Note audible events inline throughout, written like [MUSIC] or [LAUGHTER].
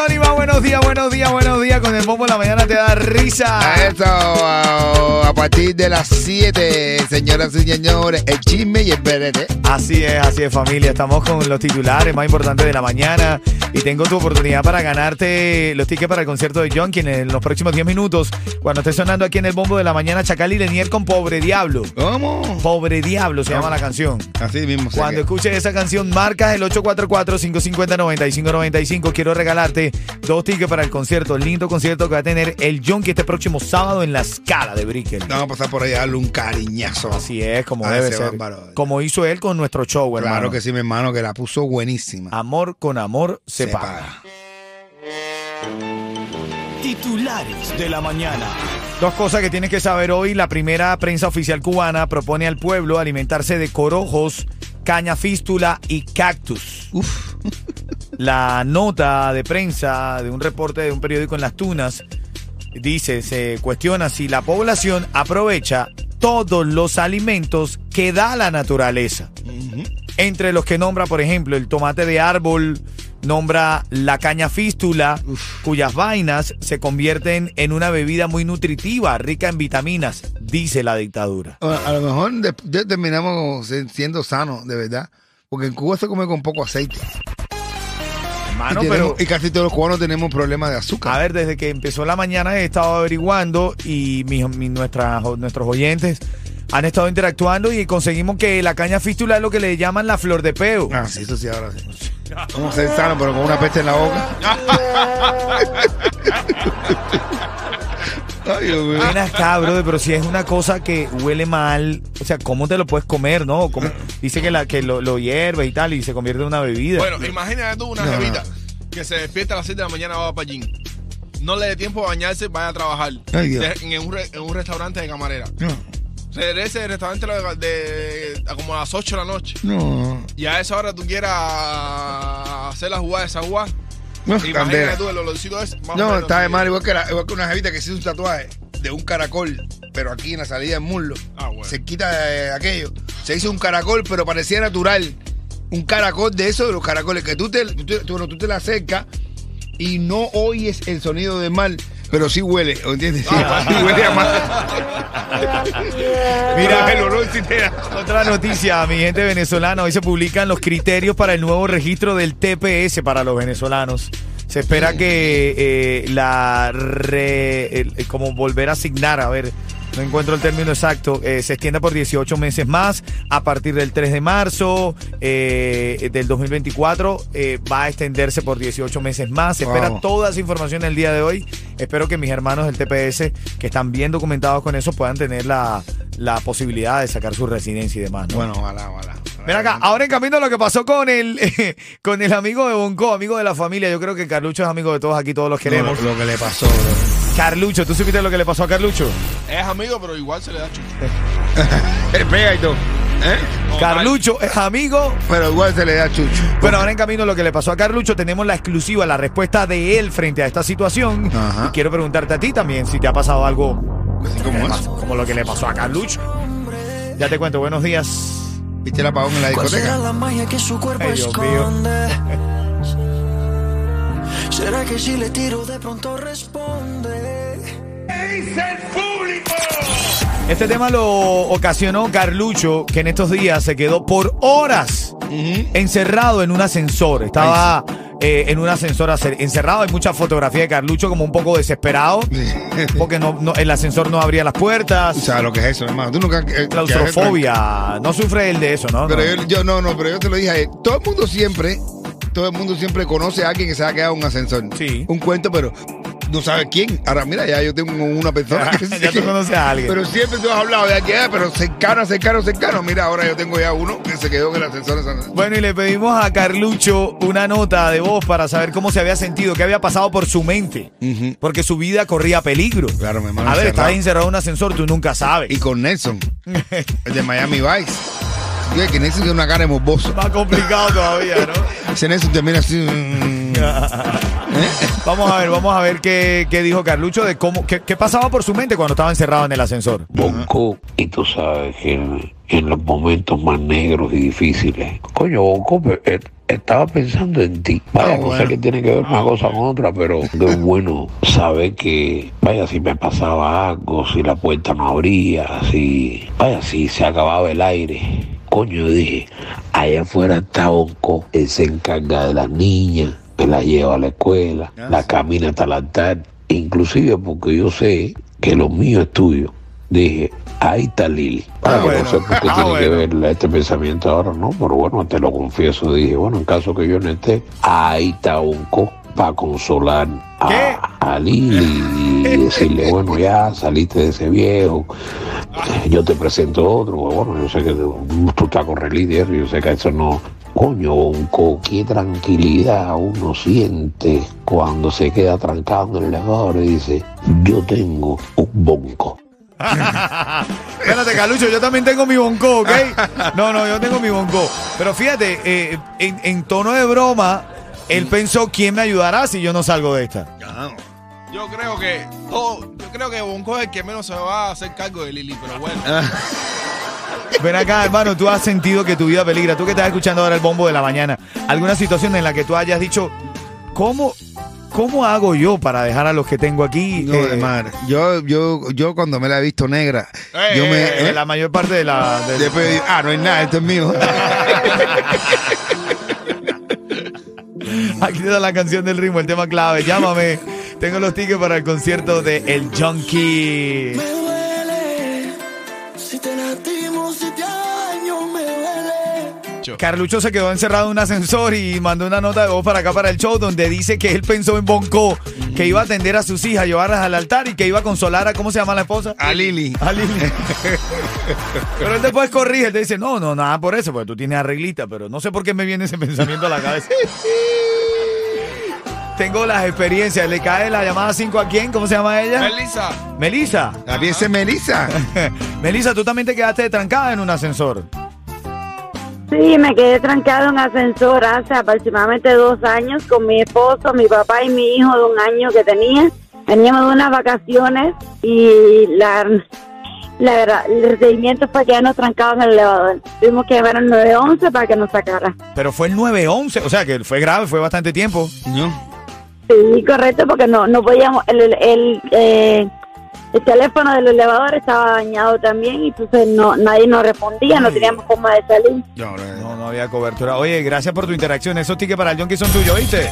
95 Cubatónima, buenos días, buenos días, buenos días. Con el bombo en la mañana te da risa. Eso, a, partir de las 7, señoras y señores, el chisme y el berete. Así es, así es familia. Estamos con los titulares más importantes de la mañana y tengo tu oportunidad para ganarte los tickets para el concierto de John, quien en los próximos 10 minutos, cuando esté sonando aquí en el bombo de la mañana, Chacal y Lenier con Pobre Diablo. ¿Cómo? Pobre Diablo se llama la canción. Así mismo. Cuando escuches esa canción, marcas el 844-550-9595. Quiero regalarte dos tickets para el concierto, el lindo concierto que va a tener el John que este próximo sábado en la escala de Brickell. Vamos a pasar por ahí a darle un cariñazo. Así es, como A debe ser. bárbaro. Como hizo él con nuestro show, hermano. Claro que sí, mi hermano, que la puso buenísima. Amor con amor se, Se paga. paga. Titulares de la mañana. Dos cosas que tienes que saber hoy. La primera, prensa oficial cubana propone al pueblo alimentarse de corojos, caña fístula y cactus. Uf. La nota de prensa de un reporte de un periódico en Las Tunas dice, se cuestiona si la población aprovecha todos los alimentos que da la naturaleza. Entre los que nombra, por ejemplo, el tomate de árbol, nombra la caña fístula, cuyas vainas se convierten en una bebida muy nutritiva, rica en vitaminas, dice la dictadura. A, a lo mejor de- de- terminamos siendo sanos, de verdad. Porque en Cuba se come con poco aceite. Hermano, y, pero... y casi todos los cubanos tenemos problemas de azúcar. A ver, desde que empezó la mañana he estado averiguando y mis- mi- nuestras- nuestros oyentes han estado interactuando y conseguimos que la caña fístula es lo que le llaman la flor de peo. Ah, sí, eso sí, ahora sí. Vamos a ser sanos, pero con una peste en la boca. [LAUGHS] Ay, Dios mío. Ven acá, brother, pero si es una cosa que huele mal, o sea, ¿cómo te lo puedes comer, no? ¿Cómo- Dice que, la, que lo, lo hierve y tal y se convierte en una bebida. Bueno, imagínate tú una No, jevita que se despierta a las 7 de la mañana va para gym. No le dé tiempo a bañarse, vaya a trabajar Ay, Dios. De- en, un re- en un restaurante de camarera. No, Regrese del restaurante de, de- a como a las 8 de la noche. no. Y a esa hora tú quieras hacer la jugada de esa jugada. Uf, Imagínate candela. tú el olorcito ese. más o No, menos está de mal, igual que, la- igual que una jevita que se hizo un tatuaje de un caracol, pero aquí en la salida del muslo. Ah, bueno. Se quita de aquello. Se hizo un caracol, pero parecía natural. Un caracol de esos, de los caracoles, que tú te, tú, tú- tú te la acercas y no oyes el sonido del mal, pero sí huele, ¿entiendes? Sí, sí huele a mal. [LAUGHS] Mira, el olor sí te da. Otra noticia, mi gente venezolana. Hoy se publican los criterios para el nuevo registro del TPS para los venezolanos. Se espera que eh, la re- el- como volver a asignar, a ver, no encuentro el término exacto, eh, se extienda por 18 meses más a partir del 3 de marzo eh, del 2024 eh, va a extenderse por 18 meses más. Se espera toda esa información el día de hoy. Espero que mis hermanos del TPS que están bien documentados con eso puedan tener la, la posibilidad de sacar su residencia y demás. ¿no? Bueno, ojalá, ojalá. Ven acá, ahora en camino lo que pasó con el [LAUGHS] con el amigo de Bonco, amigo de la familia. Yo creo que Carlucho es amigo de todos aquí, todos los queremos. Lo, lo que le pasó, bro. Carlucho, ¿tú supiste lo que le pasó a Carlucho? Es amigo, pero igual se le da. [LAUGHS] Eh, Pega y todo. ¿Eh? Carlucho es amigo. Pero igual se le da chucho. Bueno, ahora en camino lo que le pasó a Carlucho, tenemos la exclusiva, la respuesta de él frente a esta situación. Ajá. Y quiero preguntarte a ti también si te ha pasado algo como es. como lo que le pasó a Carlucho. Ya te cuento, buenos días. ¿Viste el apagón en la ¿Cuál será discoteca? la magia que su cuerpo Ay, Dios mío. [LAUGHS] ¿Será que si le tiro de pronto responde? Este tema lo ocasionó Carlucho, que en estos días se quedó por horas encerrado en un ascensor. Estaba eh, en un ascensor encerrado. Hay mucha fotografía de Carlucho como un poco desesperado, porque no, no- el ascensor no abría las puertas. O sea, lo que es eso, hermano. Tú nunca. eh, Claustrofobia. No sufre él de eso, ¿no? Pero No. yo, yo no, no, pero yo te lo dije. a él. Todo el mundo siempre, todo el mundo siempre conoce a alguien que se ha quedado en un ascensor. Sí. Un cuento, pero no sabe quién. Ahora, mira, ya yo tengo una persona [LAUGHS] que Ya tú conoces a alguien. Pero siempre tú has hablado de aquí, pero cercano, cercano, cercano. Mira, ahora yo tengo ya uno que se quedó en el ascensor. San- Bueno, y le pedimos a Carlucho una nota de voz para saber cómo se había sentido, qué había pasado por su mente. Porque su vida corría peligro. Claro, mi hermano, A ver, encerrado. estás encerrado en un ascensor, tú nunca sabes. Y con Nelson, [LAUGHS] el de Miami Vice. Oye, que Nelson tiene una cara de morboso. Más complicado todavía, ¿no? Ese Nelson te mira así. mm, [LAUGHS] Vamos a ver, vamos a ver qué, qué dijo Carlucho de cómo, qué, qué pasaba por su mente cuando estaba encerrado en el ascensor. Bonco, y tú sabes que en, en los momentos más negros y difíciles, coño, Bonco, pe- eh, estaba pensando en ti. Vaya, Ah, no bueno. sé qué tiene que ver una cosa con otra, pero [LAUGHS] qué bueno saber que, vaya, si me pasaba algo, si la puerta no abría, si, vaya, si se acababa el aire. Coño, dije, allá afuera está Bonco, él se encarga de las niñas, me las lleva a la escuela, Ah, la sí. camina hasta el altar, inclusive porque yo sé que lo mío es tuyo. Dije, ahí está Lili. Ah, Ahora que bueno. no sé por qué Ah, tiene que ver este pensamiento ahora, ¿no? Pero bueno, te lo confieso. Dije, bueno, en caso que yo no esté, ahí está Unco para consolar ¿Qué? a, a Lili y decirle, bueno, ya saliste de ese viejo, yo te presento otro. Bueno, yo sé que tú, estás con líder, yo sé que eso no. Coño, Bonco, qué tranquilidad uno siente cuando se queda trancado en el elevador y dice, yo tengo un bonco. [LAUGHS] Espérate, Carlucho, yo también tengo mi bonco, ¿ok? No, no, yo tengo mi bonco. Pero fíjate, eh, en, en tono de broma, él pensó, ¿quién me ayudará si yo no salgo de esta? ah, Yo creo que todo, yo creo que Bonco es el que menos se va a hacer cargo de Lili, pero bueno. Ven acá, hermano, tú has sentido que tu vida peligra. Tú que estás escuchando ahora el bombo de la mañana. ¿Alguna situación en la que tú hayas dicho, ¿cómo, cómo hago yo para dejar a los que tengo aquí? No, eh, de. Yo, yo, yo cuando me la he visto negra, Eh, yo me. eh, ¿eh? La mayor parte de la... del- Después digo, ah, no hay nada, esto es mío. [LAUGHS] Aquí la canción del ritmo, el tema clave. Llámame. Tengo los tickets para el concierto de El Junkie. Me duele si te lastimo, si te daño, me duele. Carlucho se quedó encerrado en un ascensor y mandó una nota de voz para acá para el show donde dice que él pensó en Bonco, que iba a atender a sus hijas, llevarlas al altar y que iba a consolar a, ¿cómo se llama la esposa? A Lili. A Lili. [LAUGHS] pero él después corrige, él te dice, no, no, nada por eso, porque tú tienes arreglita, pero no sé por qué me viene ese pensamiento a la cabeza. [LAUGHS] Tengo las experiencias, le cae la llamada 5 a quién, ¿cómo se llama ella? Melissa, Melisa. La pieza es Melissa. [LAUGHS] Melisa, tú también te quedaste trancada en un ascensor. Sí, me quedé trancado en ascensor hace aproximadamente dos años con mi esposo, mi papá y mi hijo de un año que tenía. Veníamos de unas vacaciones y la, la verdad, el procedimiento fue quedarnos trancados en el elevador. Tuvimos que llamar al 911 para que nos sacara. Pero fue el 911, o sea que fue grave, fue bastante tiempo. ¿No? Sí, correcto, porque no, no podíamos, el, el, el, eh, el teléfono del elevador estaba dañado también y entonces no, nadie nos respondía, no teníamos forma de salir. No, no, había cobertura. Oye, gracias por tu interacción. Esos tickets para el Junkie son tuyos, ¿viste?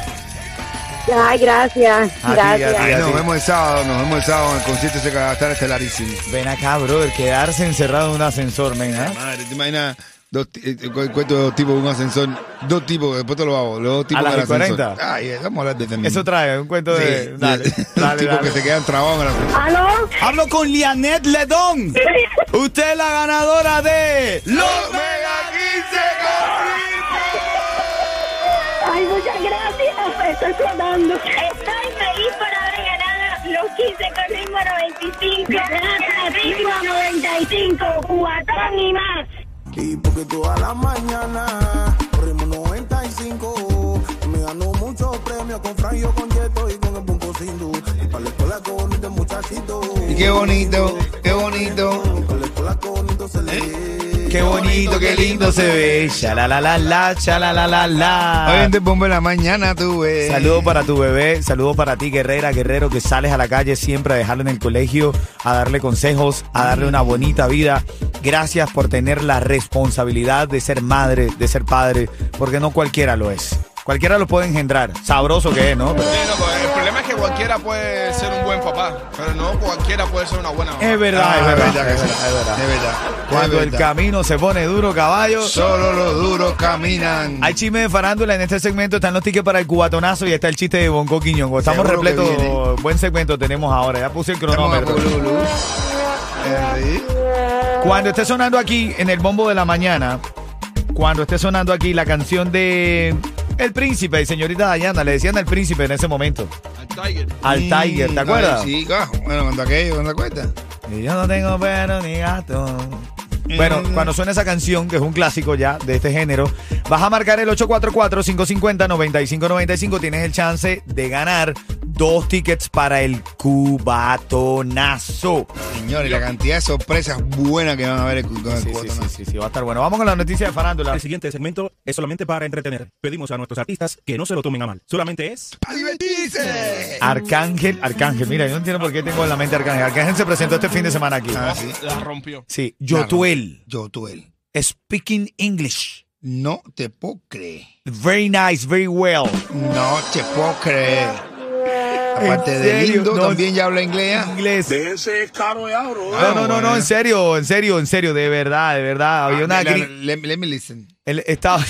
Ay, gracias, A gracias. a nos vemos el sábado, nos vemos el sábado en el concierto ese que va a estar estelarísimo. Ven acá, brother, quedarse encerrado en un ascensor, men, ¿ah? Madre, ¿te imaginas? Dos, eh, cu- cuento de dos tipos un ascensor. Dos tipos, después te lo hago. Los dos tipos las el y 40? ascensor. Ay, eh, vamos a hablar de este Eso trae un cuento Sí, de... Dale, de- dale, [LAUGHS] Los tipos que se quedan trabados en el ascensor. ¿Aló? Hablo con Lianet Ledón. Usted es la ganadora de... ¡Los Mega 15 Ay, muchas gracias. Estoy flotando. Estoy feliz por haber ganado los 15 con ritmo 95. Ritmo 95, cuatón y más. Y porque toda la mañana corrimos 95. Me ganó muchos premios con Fran, yo con Yeto y con el Bunco Sindu. Y para la escuela con bonito muchachito. Y qué bonito, qué bonito. Y para la escuela con bonito se le Qué bonito, qué lindo se ve. Cha la la la la, la la la Hoy en Te Bombo en la mañana tuve. Saludos para tu bebé, saludos para ti, guerrera, guerrero, que sales a la calle siempre a dejarlo en el colegio, a darle consejos, a darle una bonita vida. Gracias por tener la responsabilidad de ser madre, de ser padre, porque no cualquiera lo es. Cualquiera lo puede engendrar. Sabroso que es, ¿no? Pero- Sí, no, pues, el problema es que cualquiera puede ser un buen papá, pero no cualquiera puede ser una buena mamá. es verdad, Ah, es verdad, es verdad, es verdad, es verdad. Cuando el camino se pone duro, caballo. Solo los duros caminan. Hay chisme de farándula en este segmento, están los tickets para el cubatonazo y está el chiste de Bonco Quiñongo. Estamos repletos, buen segmento tenemos ahora, ya puse el cronómetro. Cuando esté sonando aquí en el bombo de la mañana, cuando esté sonando aquí la canción de El Príncipe, señorita Dayana, le decían el Príncipe en ese momento, Al Tiger. al Tiger, ¿te Mm, acuerdas? ay, Sí, ah, bueno, cuando aquello, ¿no te acuerdas? Y yo no tengo perro ni gato. Bueno, cuando suena esa canción, que es un clásico ya de este género, vas a marcar el 844-550-9595. Tienes el chance de ganar dos tickets para el cubatonazo. Señores, la cantidad de sorpresas buenas que van a ver con el Sí, sí, sí, sí, sí, va a estar bueno. Vamos con la noticia de farándula. El siguiente segmento es solamente para entretener. Pedimos a nuestros artistas que no se lo tomen a mal. Solamente es ¡A divertirse! Arcángel, Arcángel, mira, yo no entiendo por qué tengo en la mente Arcángel. Arcángel se presentó este fin de semana aquí. Ah, sí. La rompió. Sí, Yotuel, Yo, tú, él. speaking English. No te puedo creer. Very nice, very well. No te puedo creer. Aparte ¿En de serio? lindo, No, también ya habla inglés. ¿ah? Inglés. Ese caro de abro. No, no, no, no, en serio, en serio, en serio, de verdad, de verdad. Había una Ah, la- gri- let, let me listen. Él estaba.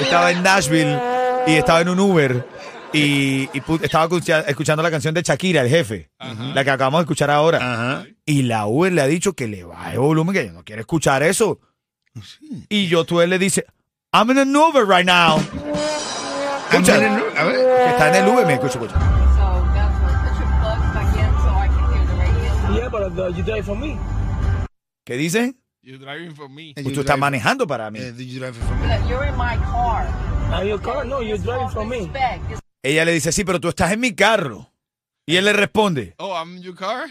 Estaba en Nashville y estaba en un Uber y, estaba escucha- escuchando la canción de Shakira, el jefe, la que acabamos de escuchar ahora. Ajá. Y la Uber le ha dicho que le baje volumen, que ella no quiere escuchar eso. Y yo tú él le dice, I'm in an Uber right now. Escucha, A ver. que está en el Uber, me escucha, escucha. So that's what put your plugs back in so I can hear the radio. Yeah, but uh, you drive for me. ¿Qué dice? You're driving for me. Tú estás manejando para mí. Did you drive for me? But you're in my car. Are your car? No, you're driving for me. Respect. It's Ella le dice, sí, pero tú estás en mi carro. Y él le responde, Oh, I'm in your car,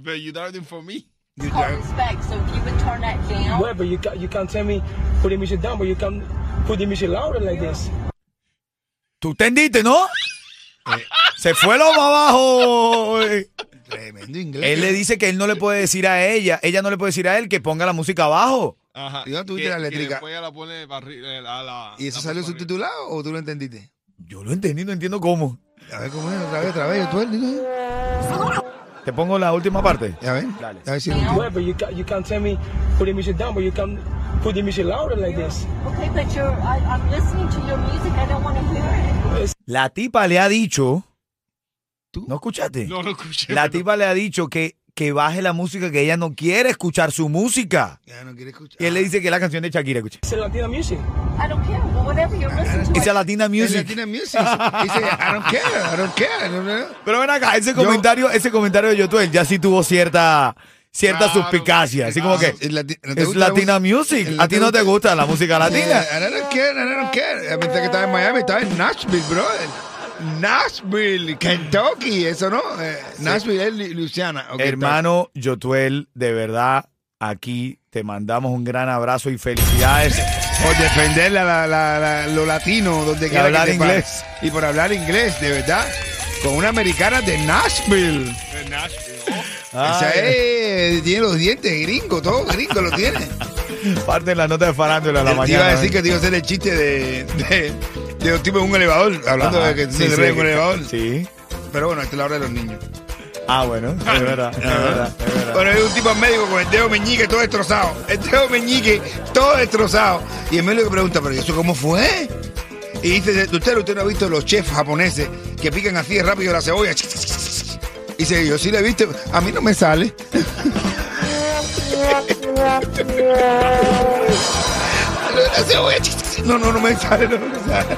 but you're driving for me. You drive. respect. So if you would turn that down. Well, but you can't, you can't tell me put the music down, but you can put the music louder like this. ¿Tú entendiste, no? Se fue lo más abajo. Tremendo inglés. Él le dice que él no le puede decir a ella, ella no le puede decir a él que ponga la música abajo. Ajá. ¿Y dónde tuviste Que- la que eléctrica? después ella la pone para arriba. eh, la- ¿Y eso la salió subtitulado o tú lo entendiste? Yo lo entendí, no entiendo cómo. A ver cómo es, otra vez, otra vez. Tú, él, dilo. Te pongo la última parte. A ver. Dale. A ver si but you you can't tell me put the music down, but you can louder like this. Okay, but you're. I, I'm listening to your music. I don't want to hear it. La tipa le ha dicho. ¿No escuchaste? No lo escuché. La tipa le ha dicho que, que baje la música, que ella no quiere escuchar su música. Ya no quiere escuchar. Y él le dice que es la canción de Shakira, escucha. It's Latina music. I don't care. Well, whatever you're listening to. Esa Latina Es Music. Latina Music. Dice, I don't care, I don't care. No, no, no. Pero ven acá, ese comentario, ese comentario de Yotuel ya sí tuvo cierta, cierta Claro, suspicacia. Así como que Es, lati- ¿no te es Latina? Music. ¿El ¿A ti no te gusta? la música latina? Yeah, I don't care, I don't care. A que estaba en Miami, estaba en Nashville, brother. Nashville, Kentucky, eso no. Eh, Nashville es Lu- Luciana. Hermano Yotuel, de verdad, aquí te mandamos un gran abrazo y felicidades. Por defender la, la- la- la- lo latino, donde quiera hablar que te inglés. pares. Y por hablar inglés, de verdad. Con una americana de Nashville. De Nashville. Oh, Esa es, tiene los dientes gringos, todo gringo lo tiene. parte de la nota de farándula de la Te mañana. iba a decir que te iba a hacer el chiste de, de, de los tipos en un elevador, hablando Ajá. de que Sí, te sí, en un elevador. Sí. Pero bueno, esta es la hora de los niños. Ah, bueno, es verdad, es verdad, es verdad. Bueno, hay un tipo médico con el dedo meñique todo destrozado. El dedo meñique todo destrozado. Y el médico pregunta, ¿pero ¿y eso cómo fue? Y dice, usted, usted no ha visto los chefs japoneses que pican así de rápido la cebolla. [LAUGHS] Y dice, yo sí lo he visto, a mí no me sale. [LAUGHS] No, no, no me sale, no me sale.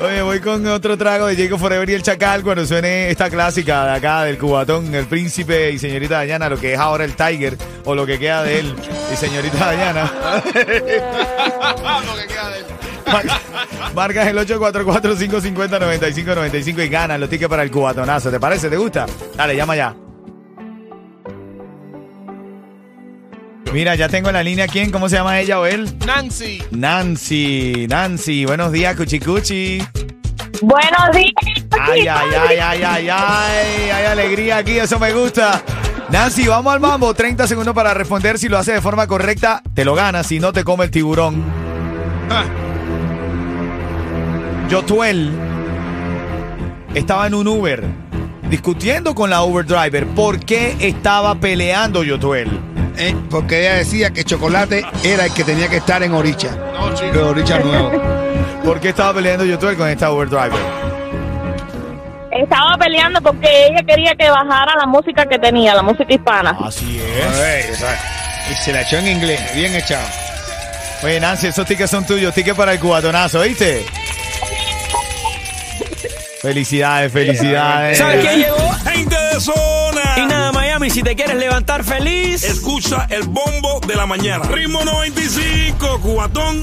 Oye, voy con otro trago de Jacob Forever y el Chacal cuando suene esta clásica de acá del cubatón, el príncipe y señorita Dayana, lo que es ahora el Tiger o lo que queda de él y señorita Dayana. [LAUGHS] Lo que queda de él. Marca- Marcas el 844-550-9595 y ganas los tickets para el cubatonazo. ¿Te parece? ¿Te gusta? Dale, llama ya. Mira, ya tengo en la línea quién, ¿cómo se llama ella o él? Nancy. Nancy, Nancy, buenos días, Cuchicuchi. Buenos días. Ay, ay, ay, ay, ay, ay, hay alegría aquí, eso me gusta. Nancy, vamos al mambo, 30 segundos para responder. Si lo hace de forma correcta, te lo ganas, si no te come el tiburón. Ah, Yotuel estaba en un Uber discutiendo con la Uber driver. ¿Por qué estaba peleando Yotuel? Eh, porque ella decía que chocolate era el que tenía que estar en Oricha. no, chico. Oricha nuevo. [LAUGHS] ¿Por qué estaba peleando Yotuel con esta Uber driver? Estaba peleando porque ella quería que bajara la música que tenía, la música hispana. Así Ay, exacto. Y se la echó en inglés, bien echado. Oye, Nancy, esos tickets son tuyos, tickets para el cubatonazo, ¿viste? Felicidades, felicidades. ¿Sabes quién llegó? Gente de zona. Y nada, Miami, si te quieres levantar feliz. Escucha el bombo de la mañana. Ritmo 95, cubatón